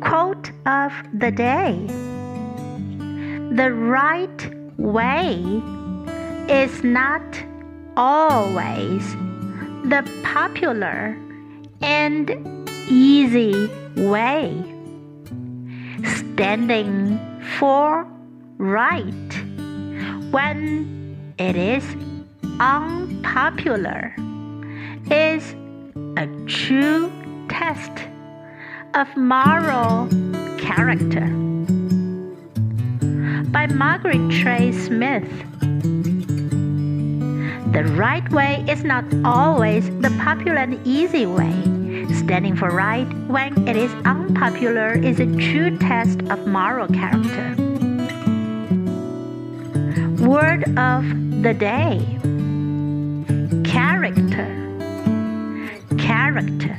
Quote of the day The right way is not always the popular and easy way. Standing for right when it is unpopular is a true test of moral character. By Margaret Chase Smith. The right way is not always the popular and easy way. Standing for right when it is unpopular is a true test of moral character. Word of the day character character